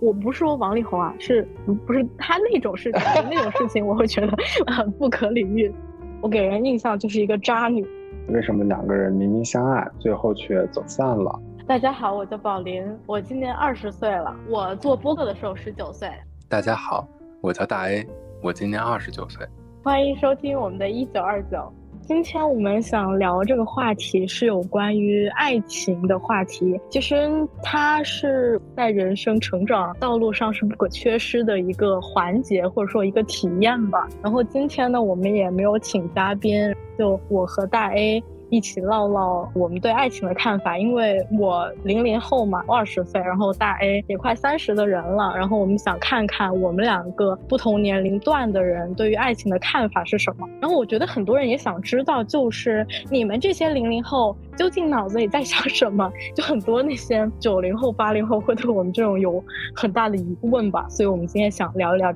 我不是说王力宏啊，是不是他那种事情？那种事情我会觉得很不可理喻。我给人印象就是一个渣女。为什么两个人明明相爱，最后却走散了？大家好，我叫宝林，我今年二十岁了。我做播客的时候十九岁。大家好，我叫大 A，我今年二十九岁。欢迎收听我们的一九二九。今天我们想聊这个话题是有关于爱情的话题。其实它是在人生成长道路上是不可缺失的一个环节，或者说一个体验吧。然后今天呢，我们也没有请嘉宾，就我和大 A。一起唠唠我们对爱情的看法，因为我零零后嘛，二十岁，然后大 A 也快三十的人了，然后我们想看看我们两个不同年龄段的人对于爱情的看法是什么。然后我觉得很多人也想知道，就是你们这些零零后究竟脑子里在想什么？就很多那些九零后、八零后会对我们这种有很大的疑问吧。所以我们今天想聊一聊。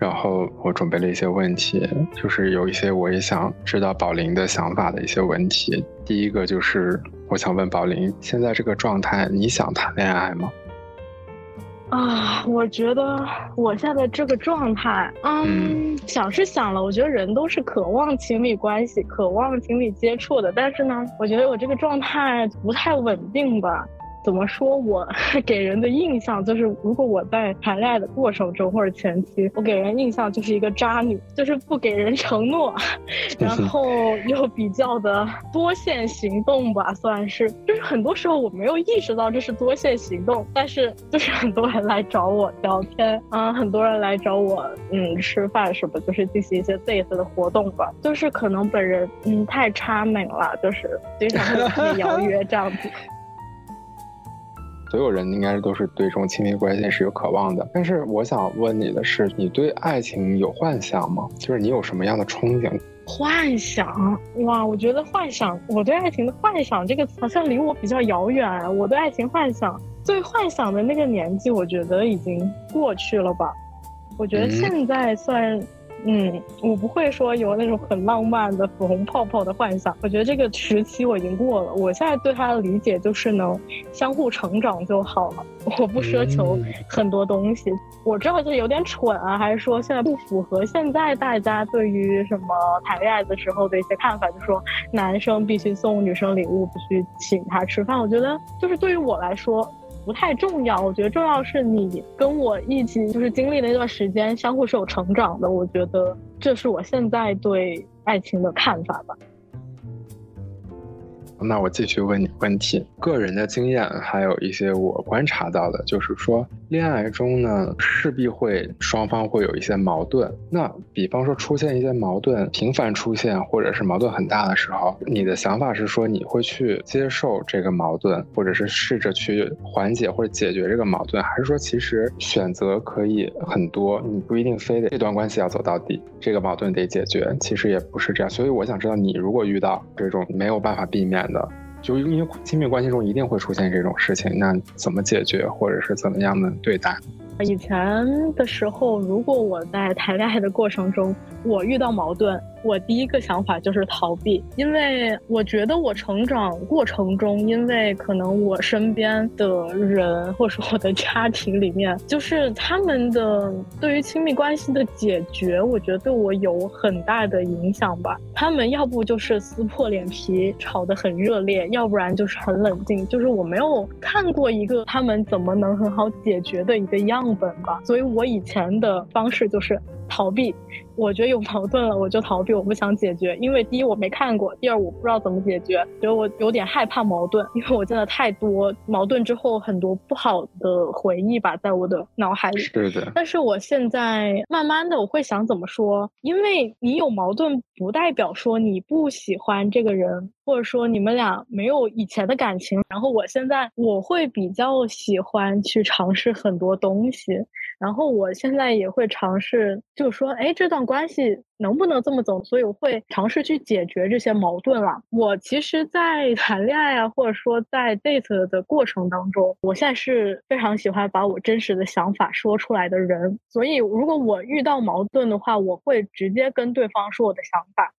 然后我准备了一些问题，就是有一些我也想知道宝林的想法的一些问题。第一个就是我想问宝林，现在这个状态，你想谈恋爱吗？啊，我觉得我现在这个状态，嗯，想是想了。我觉得人都是渴望亲密关系、渴望亲密接触的，但是呢，我觉得我这个状态不太稳定吧。怎么说？我 给人的印象就是，如果我在谈恋爱的过程中或者前期，我给人印象就是一个渣女，就是不给人承诺，然后又比较的多线行动吧，算是。就是很多时候我没有意识到这是多线行动，但是就是很多人来找我聊天啊，很多人来找我嗯吃饭什么，就是进行一些 date 的活动吧。就是可能本人嗯太差美了，就是经常会 邀约这样子。所有人应该都是对这种亲密关系是有渴望的，但是我想问你的是，你对爱情有幻想吗？就是你有什么样的憧憬？幻想哇，我觉得幻想，我对爱情的幻想这个词好像离我比较遥远。我对爱情幻想，最幻想的那个年纪，我觉得已经过去了吧？我觉得现在算。嗯，我不会说有那种很浪漫的粉红泡泡的幻想。我觉得这个时期我已经过了。我现在对他的理解就是能相互成长就好了。我不奢求很多东西。我知道这有点蠢啊，还是说现在不符合现在大家对于什么谈恋爱的时候的一些看法？就说男生必须送女生礼物，必须请她吃饭。我觉得就是对于我来说。不太重要，我觉得重要是你跟我一起就是经历的那段时间，相互是有成长的。我觉得这是我现在对爱情的看法吧。那我继续问你问题，个人的经验，还有一些我观察到的，就是说，恋爱中呢，势必会双方会有一些矛盾。那比方说出现一些矛盾，频繁出现，或者是矛盾很大的时候，你的想法是说你会去接受这个矛盾，或者是试着去缓解或者解决这个矛盾，还是说其实选择可以很多，你不一定非得这段关系要走到底，这个矛盾得解决，其实也不是这样。所以我想知道，你如果遇到这种没有办法避免。的，就因为亲密关系中一定会出现这种事情，那怎么解决，或者是怎么样的对待？以前的时候，如果我在谈恋爱的过程中，我遇到矛盾。我第一个想法就是逃避，因为我觉得我成长过程中，因为可能我身边的人或者我的家庭里面，就是他们的对于亲密关系的解决，我觉得对我有很大的影响吧。他们要不就是撕破脸皮吵得很热烈，要不然就是很冷静，就是我没有看过一个他们怎么能很好解决的一个样本吧。所以我以前的方式就是逃避。我觉得有矛盾了，我就逃避，我不想解决，因为第一我没看过，第二我不知道怎么解决，觉得我有点害怕矛盾，因为我见的太多矛盾之后很多不好的回忆吧，在我的脑海里。是的。但是我现在慢慢的我会想怎么说，因为你有矛盾不代表说你不喜欢这个人，或者说你们俩没有以前的感情。然后我现在我会比较喜欢去尝试很多东西，然后我现在也会尝试，就是说，哎，这段。关系能不能这么走？所以我会尝试去解决这些矛盾了。我其实，在谈恋爱啊，或者说在 date 的过程当中，我现在是非常喜欢把我真实的想法说出来的人。所以，如果我遇到矛盾的话，我会直接跟对方说我的想法。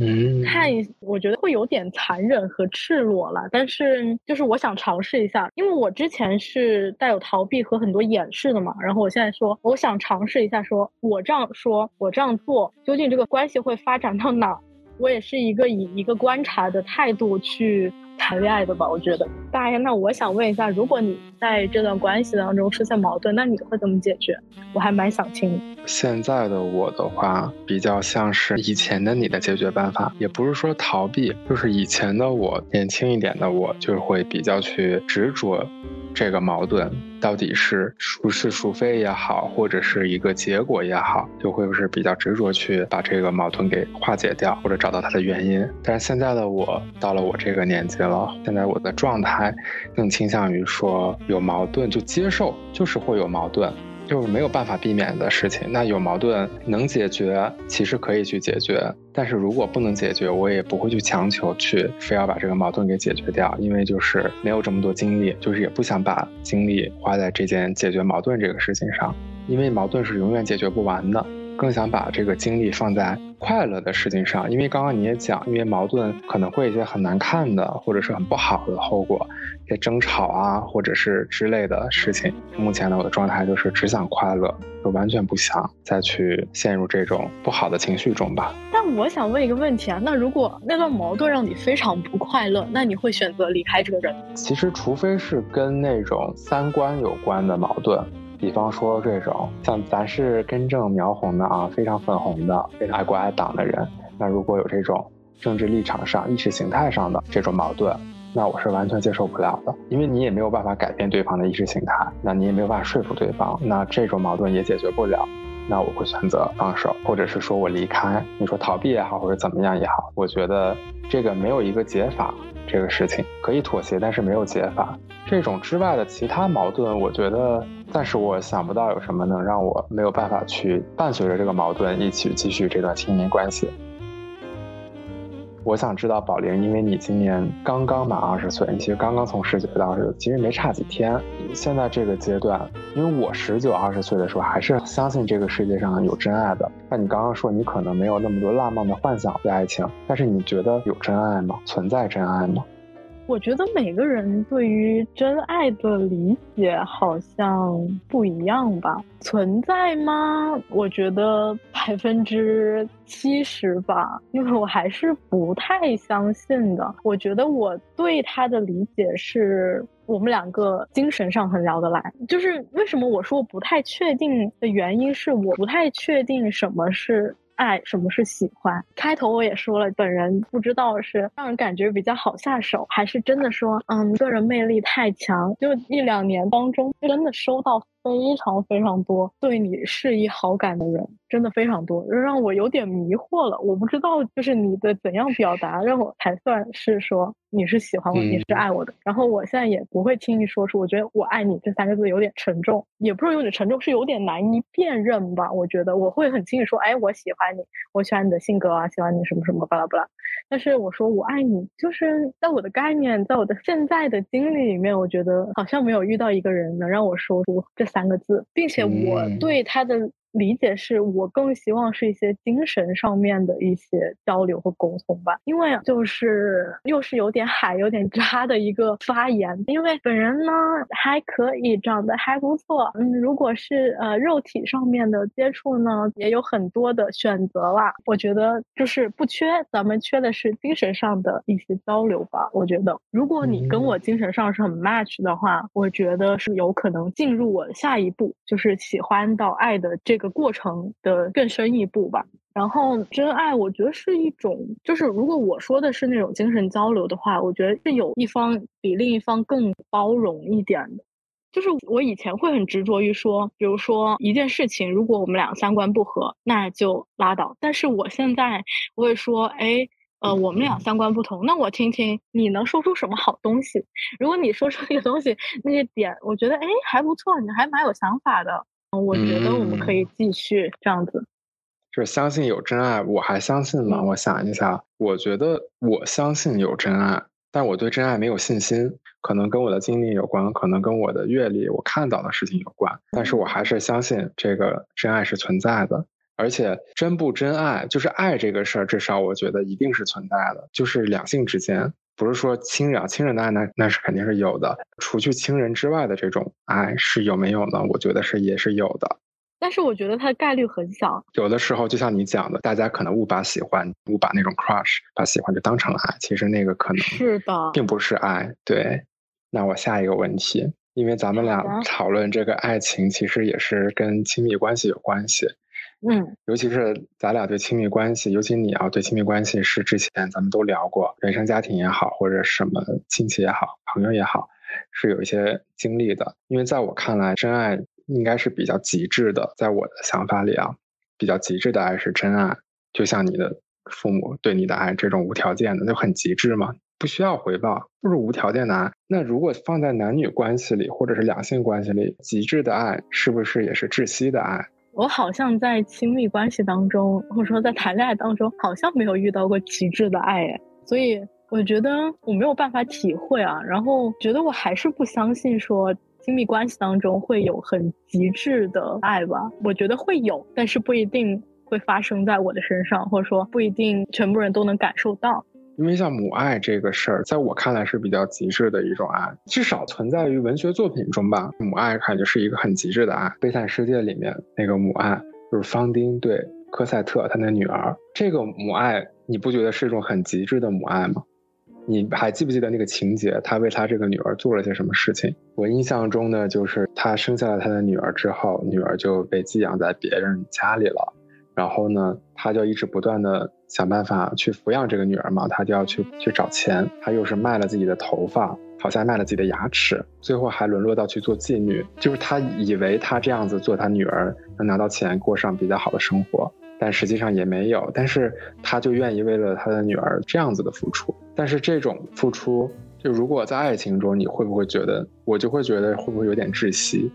嗯，看一，我觉得会有点残忍和赤裸了。但是就是我想尝试一下，因为我之前是带有逃避和很多掩饰的嘛。然后我现在说，我想尝试一下，说我这样说，我这样做，究竟这个关系会发展到哪？我也是一个以一个观察的态度去谈恋爱的吧，我觉得。大爷，那我想问一下，如果你在这段关系当中出现矛盾，那你会怎么解决？我还蛮想听。现在的我的话，比较像是以前的你的解决办法，也不是说逃避，就是以前的我，年轻一点的我，就会比较去执着。这个矛盾到底是孰是孰非也好，或者是一个结果也好，就会是比较执着去把这个矛盾给化解掉，或者找到它的原因。但是现在的我到了我这个年纪现在我的状态更倾向于说有矛盾就接受，就是会有矛盾。就是没有办法避免的事情。那有矛盾能解决，其实可以去解决。但是如果不能解决，我也不会去强求去非要把这个矛盾给解决掉，因为就是没有这么多精力，就是也不想把精力花在这件解决矛盾这个事情上，因为矛盾是永远解决不完的。更想把这个精力放在快乐的事情上，因为刚刚你也讲，因为矛盾可能会有一些很难看的，或者是很不好的后果，一些争吵啊，或者是之类的事情。目前呢，我的状态就是只想快乐，就完全不想再去陷入这种不好的情绪中吧。但我想问一个问题啊，那如果那段矛盾让你非常不快乐，那你会选择离开这个人？其实，除非是跟那种三观有关的矛盾。比方说这种像咱是根正苗红的啊，非常粉红的，非常爱国爱党的人，那如果有这种政治立场上、意识形态上的这种矛盾，那我是完全接受不了的，因为你也没有办法改变对方的意识形态，那你也没有办法说服对方，那这种矛盾也解决不了，那我会选择放手，或者是说我离开。你说逃避也好，或者怎么样也好，我觉得这个没有一个解法。这个事情可以妥协，但是没有解法。这种之外的其他矛盾，我觉得但是我想不到有什么能让我没有办法去伴随着这个矛盾一起继续这段亲密关系。我想知道宝玲，因为你今年刚刚满二十岁，你其实刚刚从十九到二十，其实没差几天。现在这个阶段，因为我十九二十岁的时候还是相信这个世界上有真爱的。那你刚刚说你可能没有那么多浪漫的幻想对爱情，但是你觉得有真爱吗？存在真爱吗？我觉得每个人对于真爱的理解好像不一样吧？存在吗？我觉得百分之七十吧，因为我还是不太相信的。我觉得我对他的理解是我们两个精神上很聊得来。就是为什么我说不太确定的原因是我不太确定什么是。爱什么是喜欢？开头我也说了，本人不知道是让人感觉比较好下手，还是真的说，嗯，个人魅力太强。就一两年当中，真的收到非常非常多对你示意好感的人。真的非常多，让我有点迷惑了。我不知道，就是你的怎样表达，让我才算是说你是喜欢我，你是爱我的。然后我现在也不会轻易说出“我觉得我爱你”这三个字有点沉重，也不是有点沉重，是有点难以辨认吧。我觉得我会很轻易说：“哎，我喜欢你，我喜欢你的性格啊，喜欢你什么什么巴拉巴拉。”但是我说我爱你，就是在我的概念，在我的现在的经历里面，我觉得好像没有遇到一个人能让我说出这三个字，并且我对他的。理解是我更希望是一些精神上面的一些交流和沟通吧，因为就是又是有点海有点渣的一个发言。因为本人呢还可以，长得还不错，嗯，如果是呃肉体上面的接触呢，也有很多的选择啦。我觉得就是不缺，咱们缺的是精神上的一些交流吧。我觉得如果你跟我精神上是很 match 的话，我觉得是有可能进入我下一步，就是喜欢到爱的这。个过程的更深一步吧。然后，真爱我觉得是一种，就是如果我说的是那种精神交流的话，我觉得是有一方比另一方更包容一点的。就是我以前会很执着于说，比如说一件事情，如果我们俩三观不合，那就拉倒。但是我现在我会说，哎，呃，我们俩三观不同，那我听听你能说出什么好东西。如果你说出那个东西那个点，我觉得哎还不错，你还蛮有想法的。我觉得我们可以继续这样子，就是相信有真爱，我还相信吗？我想一下，我觉得我相信有真爱，但我对真爱没有信心，可能跟我的经历有关，可能跟我的阅历、我看到的事情有关，但是我还是相信这个真爱是存在的。而且真不真爱，就是爱这个事儿，至少我觉得一定是存在的，就是两性之间，不是说亲人啊，亲人的爱那那是肯定是有的，除去亲人之外的这种爱是有没有呢？我觉得是也是有的。但是我觉得它的概率很小。有的时候，就像你讲的，大家可能误把喜欢、误把那种 crush，把喜欢就当成了爱。其实那个可能是的，并不是爱。对，那我下一个问题，因为咱们俩讨论这个爱情，其实也是跟亲密关系有关系。嗯，尤其是咱俩对亲密关系，尤其你啊，对亲密关系是之前咱们都聊过，原生家庭也好，或者什么亲戚也好，朋友也好，是有一些经历的。因为在我看来，真爱。应该是比较极致的，在我的想法里啊，比较极致的爱是真爱，就像你的父母对你的爱这种无条件的，就很极致嘛，不需要回报，就是无条件的爱。那如果放在男女关系里，或者是两性关系里，极致的爱是不是也是窒息的爱？我好像在亲密关系当中，或者说在谈恋爱当中，好像没有遇到过极致的爱，所以我觉得我没有办法体会啊，然后觉得我还是不相信说。亲密关系当中会有很极致的爱吧？我觉得会有，但是不一定会发生在我的身上，或者说不一定全部人都能感受到。因为像母爱这个事儿，在我看来是比较极致的一种爱，至少存在于文学作品中吧。母爱感觉是一个很极致的爱，《悲惨世界》里面那个母爱就是方丁对科赛特他的女儿，这个母爱你不觉得是一种很极致的母爱吗？你还记不记得那个情节？他为他这个女儿做了些什么事情？我印象中呢，就是他生下了他的女儿之后，女儿就被寄养在别人家里了。然后呢，他就一直不断的想办法去抚养这个女儿嘛，他就要去去找钱。他又是卖了自己的头发，好像卖了自己的牙齿，最后还沦落到去做妓女。就是他以为他这样子做他女儿能拿到钱，过上比较好的生活。但实际上也没有，但是他就愿意为了他的女儿这样子的付出。但是这种付出，就如果在爱情中，你会不会觉得，我就会觉得会不会有点窒息？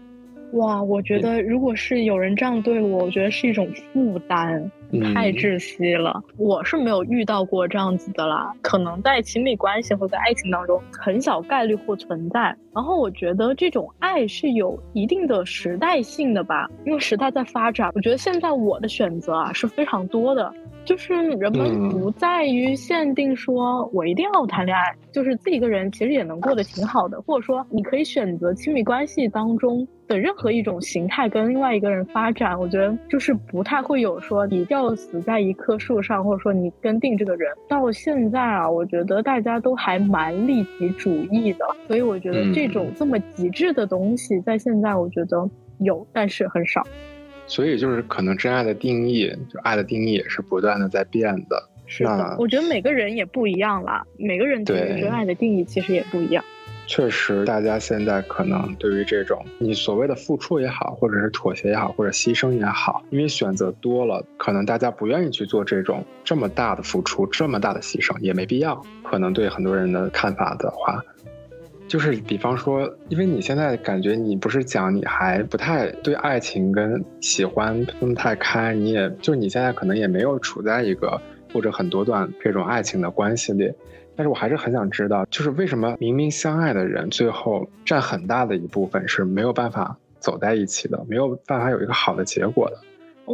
哇，我觉得如果是有人这样对我，我觉得是一种负担，太窒息了。我是没有遇到过这样子的啦，可能在亲密关系或在爱情当中，很小概率会存在。然后我觉得这种爱是有一定的时代性的吧，因为时代在发展。我觉得现在我的选择啊是非常多的。就是人们不在于限定说，我一定要谈恋爱，就是自己一个人其实也能过得挺好的，或者说你可以选择亲密关系当中的任何一种形态跟另外一个人发展。我觉得就是不太会有说你吊死在一棵树上，或者说你跟定这个人。到现在啊，我觉得大家都还蛮利己主义的，所以我觉得这种这么极致的东西，在现在我觉得有，但是很少。所以就是可能真爱的定义，就爱的定义也是不断的在变的。是的，我觉得每个人也不一样啦，每个人对于真爱的定义其实也不一样。确实，大家现在可能对于这种你所谓的付出也好，或者是妥协也好，或者牺牲也好，因为选择多了，可能大家不愿意去做这种这么大的付出、这么大的牺牲，也没必要。可能对很多人的看法的话。就是比方说，因为你现在感觉你不是讲你还不太对爱情跟喜欢分不太开，你也就你现在可能也没有处在一个或者很多段这种爱情的关系里，但是我还是很想知道，就是为什么明明相爱的人，最后占很大的一部分是没有办法走在一起的，没有办法有一个好的结果的。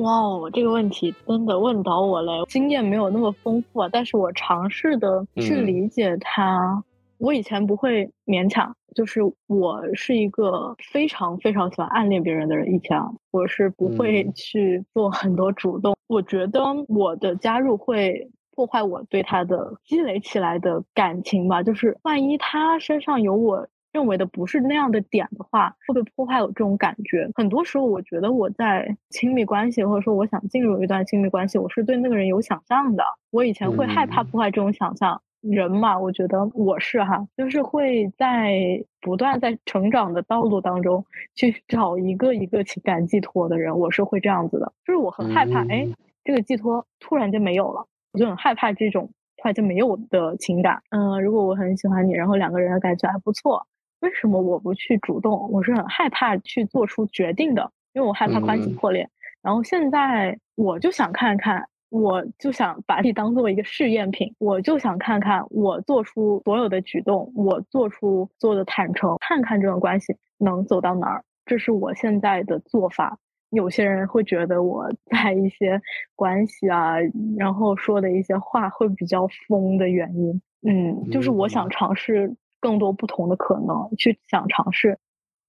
哇哦，这个问题真的问倒我了，经验没有那么丰富啊，但是我尝试的去理解它。我以前不会勉强，就是我是一个非常非常喜欢暗恋别人的人。以前我是不会去做很多主动，我觉得我的加入会破坏我对他的积累起来的感情吧。就是万一他身上有我认为的不是那样的点的话，会不会破坏我这种感觉？很多时候，我觉得我在亲密关系或者说我想进入一段亲密关系，我是对那个人有想象的。我以前会害怕破坏这种想象。人嘛，我觉得我是哈，就是会在不断在成长的道路当中去 找一个一个情感寄托的人，我是会这样子的。就是我很害怕，哎，这个寄托突然就没有了，我就很害怕这种突然就没有的情感。嗯，如果我很喜欢你，然后两个人的感觉还不错，为什么我不去主动？我是很害怕去做出决定的，因为我害怕关系破裂。然后现在我就想看看。我就想把你当做一个试验品，我就想看看我做出所有的举动，我做出做的坦诚，看看这种关系能走到哪儿。这是我现在的做法。有些人会觉得我在一些关系啊，然后说的一些话会比较疯的原因。嗯，就是我想尝试更多不同的可能，去想尝试。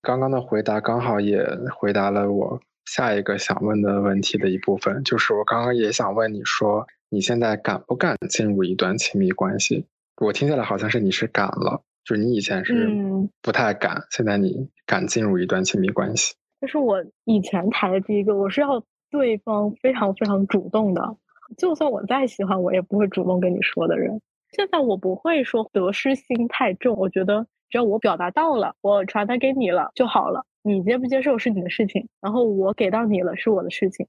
刚刚的回答刚好也回答了我下一个想问的问题的一部分，就是我刚刚也想问你说，你现在敢不敢进入一段亲密关系？我听下来好像是你是敢了，就是你以前是不太敢，现在你敢进入一段亲密关系。这是我以前谈的第一个，我是要对方非常非常主动的，就算我再喜欢，我也不会主动跟你说的人。现在我不会说得失心太重，我觉得只要我表达到了，我传达给你了就好了，你接不接受是你的事情，然后我给到你了是我的事情。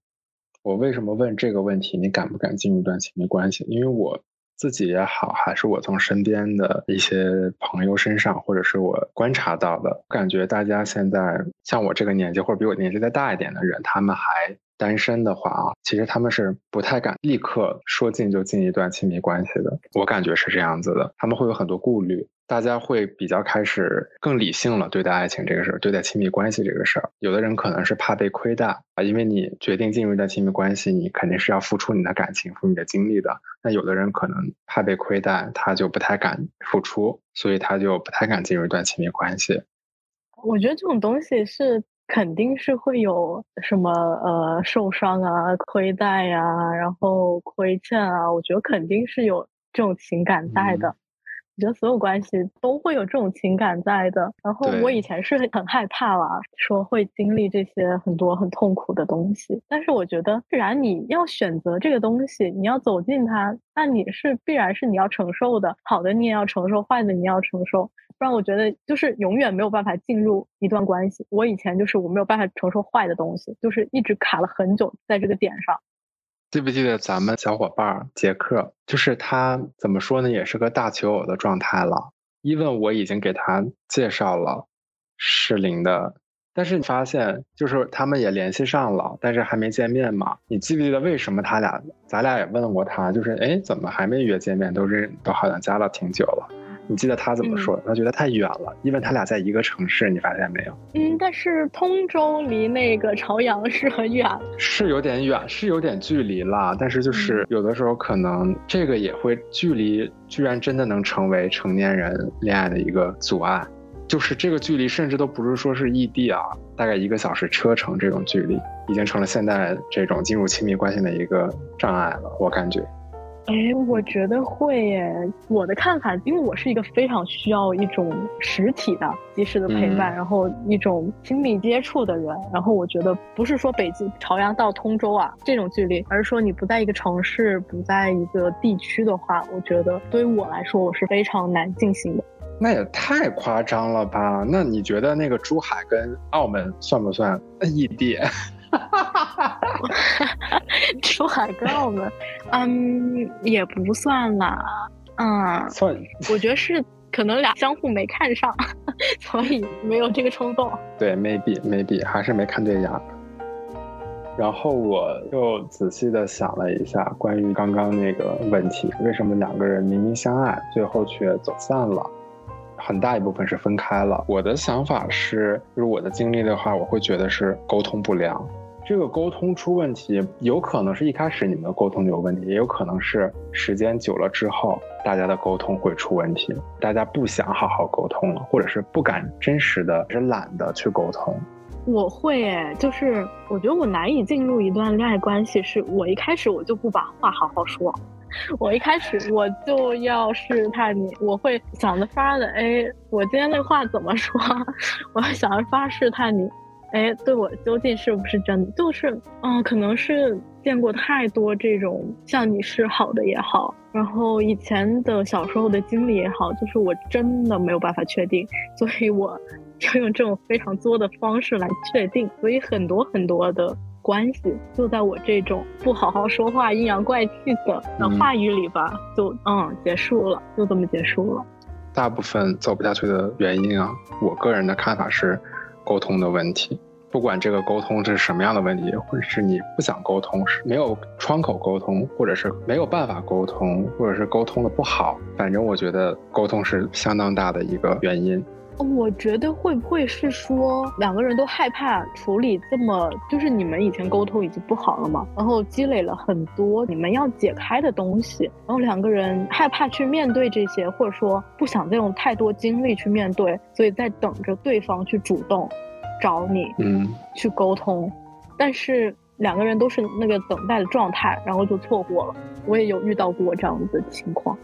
我为什么问这个问题？你敢不敢进入一段亲密关系？因为我自己也好，还是我从身边的一些朋友身上，或者是我观察到的，感觉大家现在像我这个年纪，或者比我年纪再大一点的人，他们还。单身的话啊，其实他们是不太敢立刻说进就进一段亲密关系的。我感觉是这样子的，他们会有很多顾虑，大家会比较开始更理性了对待爱情这个事儿，对待亲密关系这个事儿。有的人可能是怕被亏待啊，因为你决定进入一段亲密关系，你肯定是要付出你的感情、付你的精力的。那有的人可能怕被亏待，他就不太敢付出，所以他就不太敢进入一段亲密关系。我觉得这种东西是。肯定是会有什么呃受伤啊、亏待呀，然后亏欠啊，我觉得肯定是有这种情感在的。我觉得所有关系都会有这种情感在的。然后我以前是很害怕啦，说会经历这些很多很痛苦的东西。但是我觉得，既然你要选择这个东西，你要走进它，那你是必然是你要承受的。好的你也要承受，坏的你要承受。不然我觉得就是永远没有办法进入一段关系。我以前就是我没有办法承受坏的东西，就是一直卡了很久在这个点上。记不记得咱们小伙伴杰克？就是他怎么说呢，也是个大求偶的状态了。一问我已经给他介绍了适龄的，但是你发现就是他们也联系上了，但是还没见面嘛。你记不记得为什么他俩？咱俩也问过他，就是哎，怎么还没约见面？都认都好像加了挺久了。你记得他怎么说？他觉得太远了，因为他俩在一个城市，你发现没有？嗯，但是通州离那个朝阳是很远，是有点远，是有点距离啦。但是就是有的时候可能这个也会距离，居然真的能成为成年人恋爱的一个阻碍。就是这个距离，甚至都不是说是异地啊，大概一个小时车程这种距离，已经成了现在这种进入亲密关系的一个障碍了。我感觉。哎，我觉得会耶。我的看法，因为我是一个非常需要一种实体的、及时的陪伴，然后一种亲密接触的人。然后我觉得，不是说北京朝阳到通州啊这种距离，而是说你不在一个城市、不在一个地区的话，我觉得对于我来说，我是非常难进行的。那也太夸张了吧？那你觉得那个珠海跟澳门算不算异地？珠海跟澳门，嗯，也不算啦，嗯，算，我觉得是可能俩相互没看上，所以没有这个冲动。对，maybe maybe 还是没看对眼。然后我又仔细的想了一下，关于刚刚那个问题，为什么两个人明明相爱，最后却走散了？很大一部分是分开了。我的想法是，就是我的经历的话，我会觉得是沟通不良。这个沟通出问题，有可能是一开始你们的沟通有问题，也有可能是时间久了之后，大家的沟通会出问题。大家不想好好沟通了，或者是不敢真实的，是懒得去沟通。我会诶，就是我觉得我难以进入一段恋爱关系，是我一开始我就不把话好好说。我一开始我就要试探你，我会想着法的，哎，我今天那话怎么说？我要想着法试探你，哎，对我究竟是不是真的？就是，嗯，可能是见过太多这种向你示好的也好，然后以前的小时候的经历也好，就是我真的没有办法确定，所以我 要用这种非常作的方式来确定，所以很多很多的。关系就在我这种不好好说话、阴阳怪气的话语里吧，就嗯结束了，就这么结束了。大部分走不下去的原因啊，我个人的看法是沟通的问题。不管这个沟通是什么样的问题，或者是你不想沟通，是没有窗口沟通，或者是没有办法沟通，或者是沟通的不好，反正我觉得沟通是相当大的一个原因。我觉得会不会是说两个人都害怕处理这么，就是你们以前沟通已经不好了嘛，然后积累了很多你们要解开的东西，然后两个人害怕去面对这些，或者说不想再用太多精力去面对，所以在等着对方去主动找你，嗯，去沟通，但是两个人都是那个等待的状态，然后就错过了。我也有遇到过这样子的情况。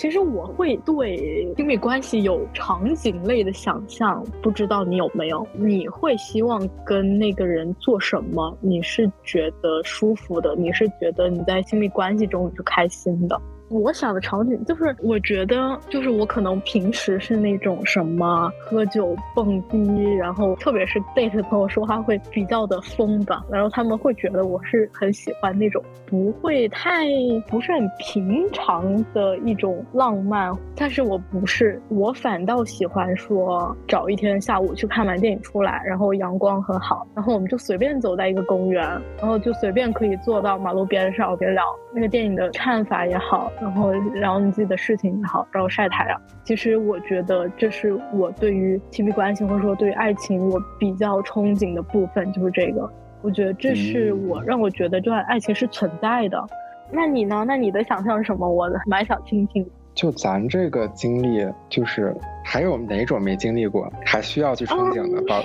其实我会对亲密关系有场景类的想象，不知道你有没有？你会希望跟那个人做什么？你是觉得舒服的？你是觉得你在亲密关系中你是开心的？我想的场景就是，我觉得就是我可能平时是那种什么喝酒蹦迪，然后特别是 date 朋友说话会比较的疯吧，然后他们会觉得我是很喜欢那种不会太不是很平常的一种浪漫，但是我不是，我反倒喜欢说找一天下午去看完电影出来，然后阳光很好，然后我们就随便走在一个公园，然后就随便可以坐到马路边上，别聊那个电影的看法也好。然后聊你自己的事情也好，然后晒太阳。其实我觉得这是我对于亲密关系或者说对于爱情我比较憧憬的部分，就是这个。我觉得这是我让我觉得这段爱情是存在的。那你呢？那你的想象是什么？我蛮想听听。就咱这个经历，就是还有哪种没经历过，还需要去憧憬的？宝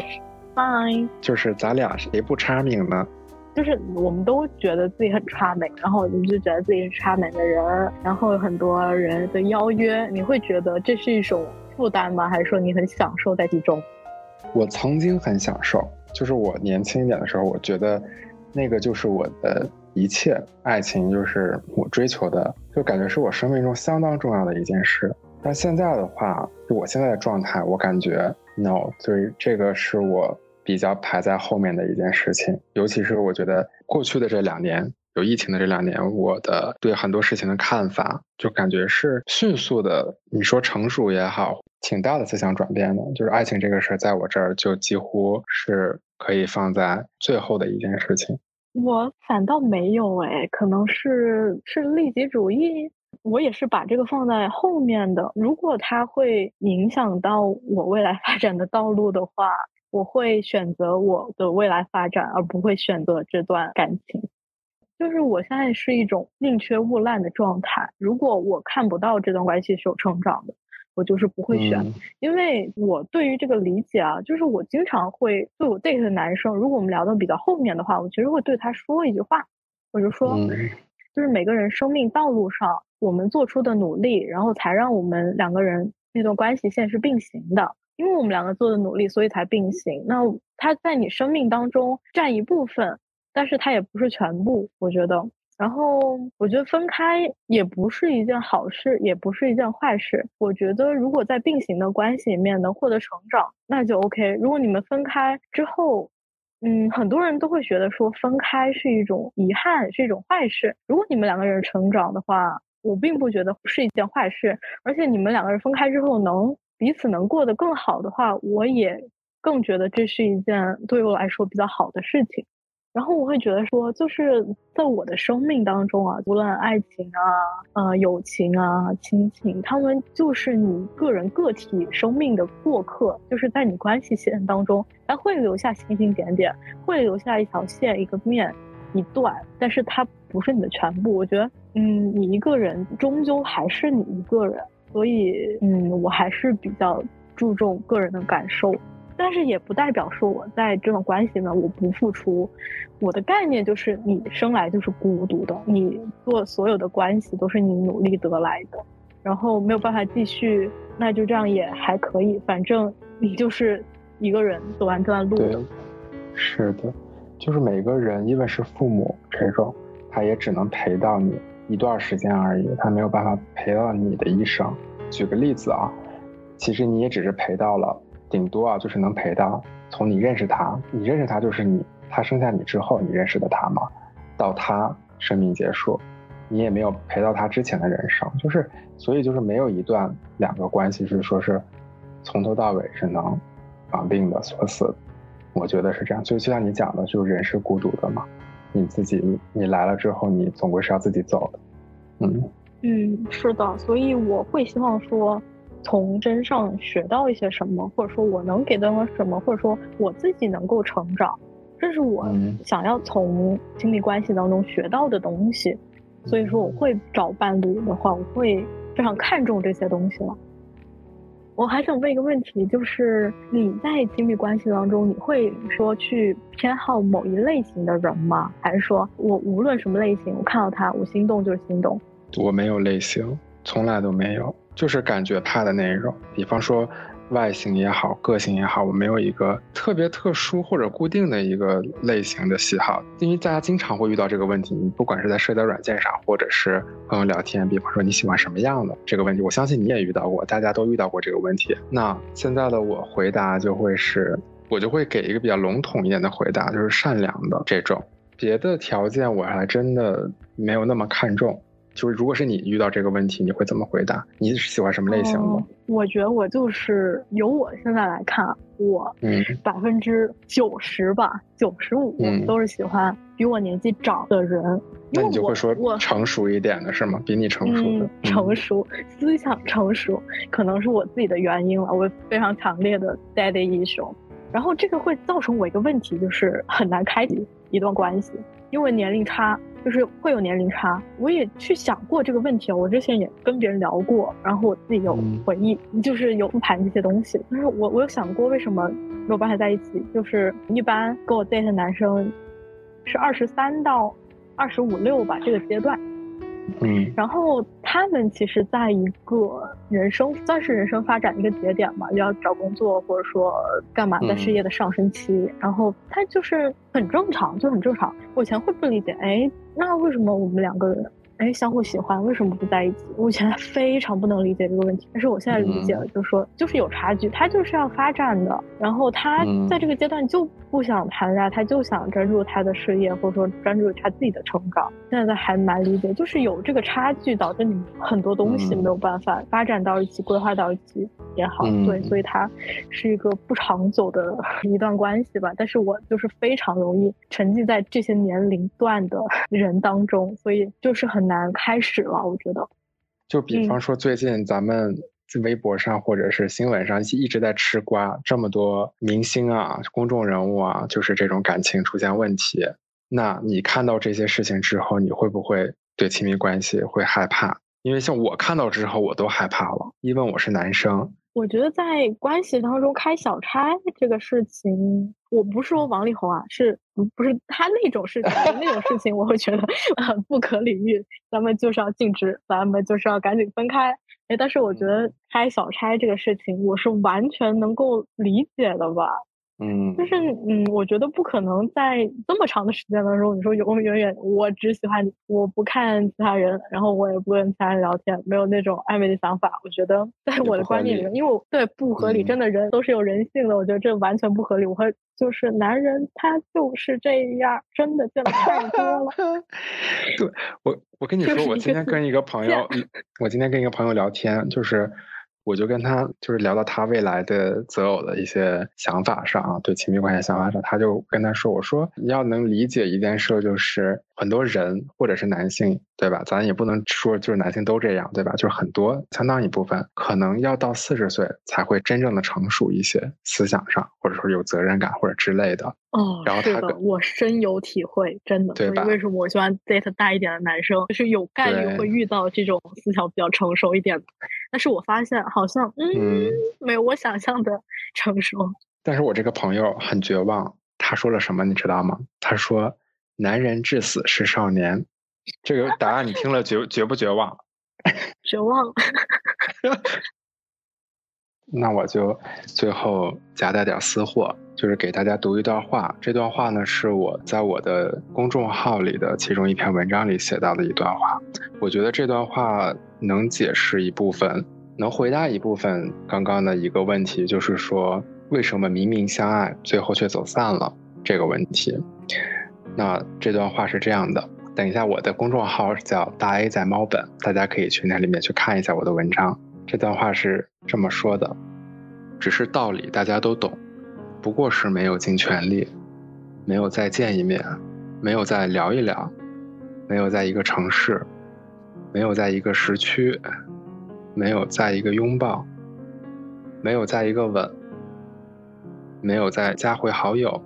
，Fine。就是咱俩谁不 charming 呢？就是我们都觉得自己很差美，然后我们就觉得自己是差美的人，然后很多人的邀约，你会觉得这是一种负担吗？还是说你很享受在其中？我曾经很享受，就是我年轻一点的时候，我觉得那个就是我的一切，爱情就是我追求的，就感觉是我生命中相当重要的一件事。但现在的话，就我现在的状态，我感觉 no，所以这个是我。比较排在后面的一件事情，尤其是我觉得过去的这两年，有疫情的这两年，我的对很多事情的看法，就感觉是迅速的。你说成熟也好，挺大的思想转变的。就是爱情这个事儿，在我这儿就几乎是可以放在最后的一件事情。我反倒没有哎，可能是是利己主义。我也是把这个放在后面的。如果它会影响到我未来发展的道路的话。我会选择我的未来发展，而不会选择这段感情。就是我现在是一种宁缺毋滥的状态。如果我看不到这段关系是有成长的，我就是不会选。因为我对于这个理解啊，就是我经常会对我 date 的男生，如果我们聊到比较后面的话，我其实会对他说一句话，我就说，就是每个人生命道路上我们做出的努力，然后才让我们两个人那段关系线是并行的。因为我们两个做的努力，所以才并行。那他在你生命当中占一部分，但是他也不是全部。我觉得，然后我觉得分开也不是一件好事，也不是一件坏事。我觉得，如果在并行的关系里面能获得成长，那就 OK。如果你们分开之后，嗯，很多人都会觉得说分开是一种遗憾，是一种坏事。如果你们两个人成长的话，我并不觉得是一件坏事。而且你们两个人分开之后能。彼此能过得更好的话，我也更觉得这是一件对我来说比较好的事情。然后我会觉得说，就是在我的生命当中啊，无论爱情啊、呃友情啊、亲情，他们就是你个人个体生命的过客，就是在你关系线当中，它会留下星星点点，会留下一条线、一个面、一段，但是它不是你的全部。我觉得，嗯，你一个人终究还是你一个人。所以，嗯，我还是比较注重个人的感受，但是也不代表说我在这种关系呢我不付出。我的概念就是，你生来就是孤独的，你做所有的关系都是你努力得来的，然后没有办法继续，那就这样也还可以。反正你就是一个人走完这段路的。是的，就是每个人，因为是父母这种，他也只能陪到你。一段时间而已，他没有办法陪到你的一生。举个例子啊，其实你也只是陪到了，顶多啊就是能陪到从你认识他，你认识他就是你他生下你之后你认识的他嘛，到他生命结束，你也没有陪到他之前的人生，就是所以就是没有一段两个关系是说是从头到尾是能绑定的锁死，我觉得是这样。就就像你讲的，就是人是孤独的嘛。你自己，你来了之后，你总归是要自己走的，嗯嗯，是的，所以我会希望说，从真上学到一些什么，或者说我能给对方什么，或者说我自己能够成长，这是我想要从亲密关系当中学到的东西。所以说，我会找伴侣的话，我会非常看重这些东西了。我还想问一个问题，就是你在亲密关系当中，你会说去偏好某一类型的人吗？还是说我无论什么类型，我看到他，我心动就是心动？我没有类型，从来都没有，就是感觉怕的那一种。比方说。外形也好，个性也好，我没有一个特别特殊或者固定的一个类型的喜好，因为大家经常会遇到这个问题。你不管是在社交软件上，或者是朋友聊天，比方说你喜欢什么样的这个问题，我相信你也遇到过，大家都遇到过这个问题。那现在的我回答就会是，我就会给一个比较笼统一点的回答，就是善良的这种。别的条件我还真的没有那么看重。就是如果是你遇到这个问题，你会怎么回答？你喜欢什么类型的？我觉得我就是由我现在来看，我嗯百分之九十吧，九十五都是喜欢比我年纪长的人。那你就会说成熟一点的是吗？比你成熟的，成熟，思想成熟，可能是我自己的原因了。我非常强烈的 daddy issue，然后这个会造成我一个问题，就是很难开启一段关系，因为年龄差。就是会有年龄差，我也去想过这个问题我之前也跟别人聊过，然后我自己有回忆，就是有复盘这些东西。但是我我有想过为什么没有办法在一起，就是一般跟我 date 的男生是二十三到二十五六吧这个阶段。嗯，然后他们其实在一个人生算是人生发展一个节点嘛，要找工作或者说干嘛，在事业的上升期，然后他就是很正常，就很正常。我以前会不理解，哎，那为什么我们两个人？哎，相互喜欢为什么不在一起？我以前非常不能理解这个问题，但是我现在理解了，就是说就是有差距，他就是要发展的，然后他在这个阶段就不想谈恋爱，他就想专注他的事业，或者说专注他自己的成长。现在还蛮理解，就是有这个差距，导致你很多东西没有办法发展到一起，规划到一起也好，对，所以它是一个不长久的 一段关系吧。但是我就是非常容易沉浸在这些年龄段的 人当中，所以就是很。难开始了，我觉得。就比方说，最近咱们微博上或者是新闻上一直在吃瓜，这么多明星啊、公众人物啊，就是这种感情出现问题。那你看到这些事情之后，你会不会对亲密关系会害怕？因为像我看到之后，我都害怕了，因为我是男生。我觉得在关系当中开小差这个事情，我不是说王力宏啊，是不是他那种事情？那种事情我会觉得很不可理喻，咱们就是要禁止，咱们就是要赶紧分开。哎，但是我觉得开小差这个事情，我是完全能够理解的吧。嗯，就是嗯，我觉得不可能在这么长的时间当中，你说永永远远我只喜欢你，我不看其他人，然后我也不跟其他人聊天，没有那种暧昧的想法。我觉得在我的观念里面，因为我对不合理，真的人都是有人性的，我觉得这完全不合理。我会就是男人他就是这样，真的见的太多了。对 我，我跟你说，我今天跟一个朋友，我今天跟一个朋友聊天，就是。我就跟他就是聊到他未来的择偶的一些想法上啊，对亲密关系想法上，他就跟他说：“我说你要能理解一件事，就是很多人或者是男性，对吧？咱也不能说就是男性都这样，对吧？就是很多相当一部分可能要到四十岁才会真正的成熟一些，思想上或者说有责任感或者之类的。”哦，然后是的，我深有体会，真的。对吧？为什么我喜欢 date 大一点的男生？就是有概率会遇到这种思想比较成熟一点的。但是我发现好像，嗯，没有我想象的成熟。但是我这个朋友很绝望，他说了什么你知道吗？他说：“男人至死是少年。”这个答案你听了绝绝不绝望？绝望。那我就最后夹带点私货，就是给大家读一段话。这段话呢，是我在我的公众号里的其中一篇文章里写到的一段话。我觉得这段话能解释一部分，能回答一部分刚刚的一个问题，就是说为什么明明相爱，最后却走散了这个问题。那这段话是这样的，等一下我的公众号叫大 A 在猫本，大家可以去那里面去看一下我的文章。这段话是这么说的：只是道理大家都懂，不过是没有尽全力，没有再见一面，没有再聊一聊，没有在一个城市，没有在一个时区，没有在一个拥抱，没有在一个吻，没有再加回好友，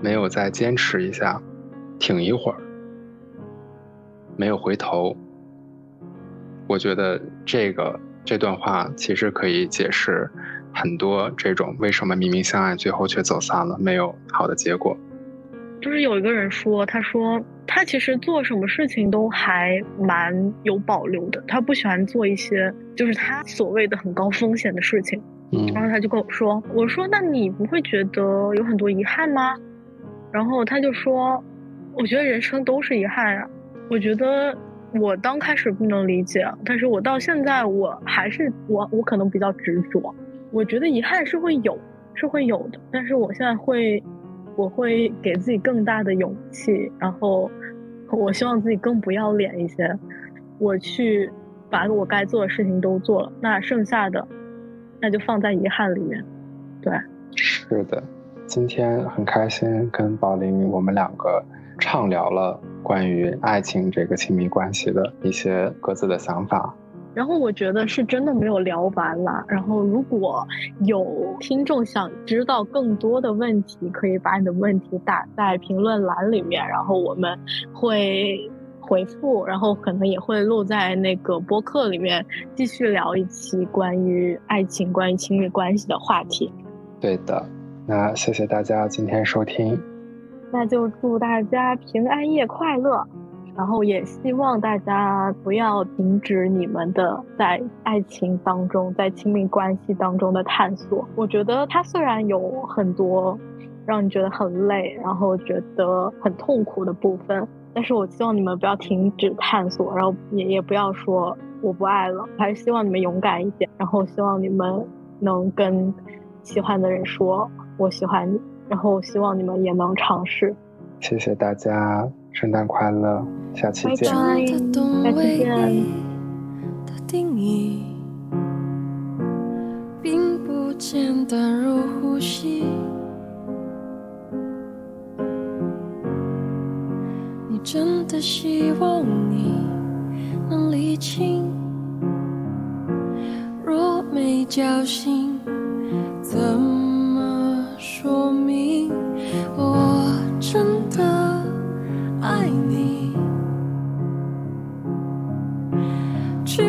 没有再坚持一下，挺一会儿，没有回头。我觉得这个这段话其实可以解释很多这种为什么明明相爱，最后却走散了，没有好的结果。就是有一个人说，他说他其实做什么事情都还蛮有保留的，他不喜欢做一些就是他所谓的很高风险的事情。嗯，然后他就跟我说，我说那你不会觉得有很多遗憾吗？然后他就说，我觉得人生都是遗憾啊。我觉得我刚开始不能理解，但是我到现在我还是我我可能比较执着。我觉得遗憾是会有，是会有的，但是我现在会。我会给自己更大的勇气，然后我希望自己更不要脸一些。我去把我该做的事情都做了，那剩下的那就放在遗憾里面。对，是的，今天很开心跟宝林我们两个畅聊了关于爱情这个亲密关系的一些各自的想法。然后我觉得是真的没有聊完了。然后如果有听众想知道更多的问题，可以把你的问题打在评论栏里面，然后我们会回复，然后可能也会录在那个播客里面，继续聊一期关于爱情、关于亲密关系的话题。对的，那谢谢大家今天收听，那就祝大家平安夜快乐。然后也希望大家不要停止你们的在爱情当中、在亲密关系当中的探索。我觉得它虽然有很多让你觉得很累，然后觉得很痛苦的部分，但是我希望你们不要停止探索，然后也也不要说我不爱了，还是希望你们勇敢一点，然后希望你们能跟喜欢的人说我喜欢你，然后希望你们也能尝试。谢谢大家。圣诞快乐，下期见。下期见。定义并不简单如呼吸。你真的希望你能理清？若没交心，怎么说明？我真的。爱你，句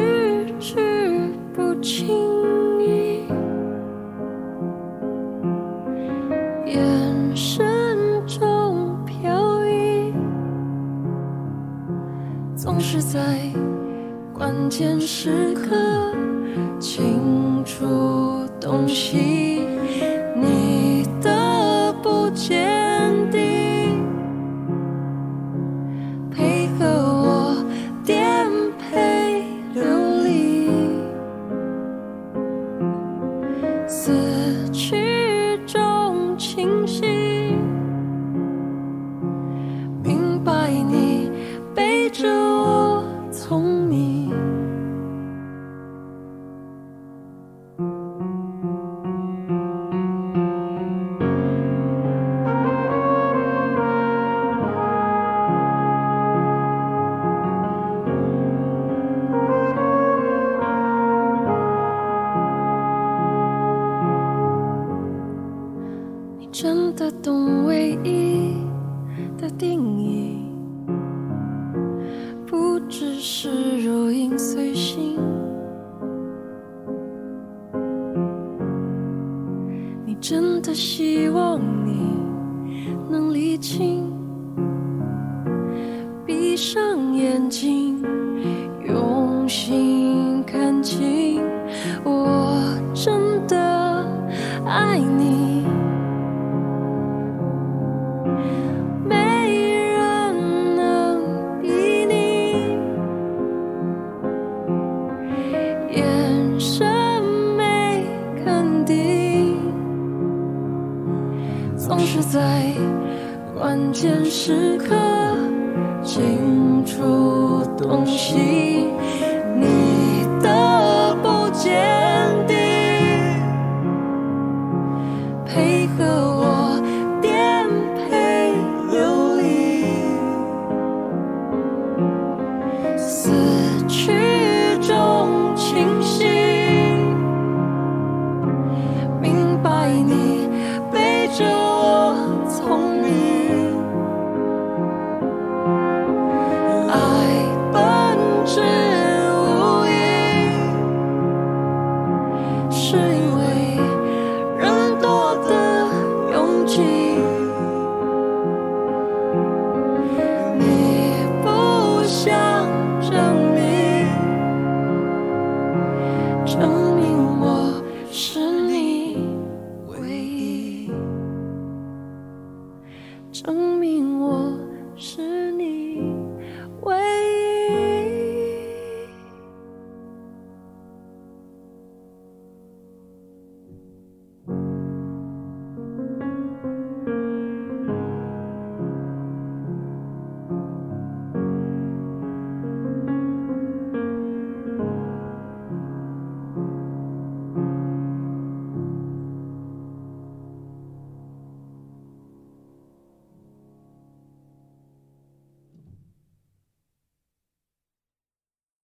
句不轻易，眼神中飘逸，总是在关键时刻希望你能厘清闭上眼睛。时刻